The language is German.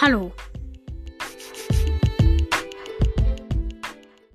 Hallo,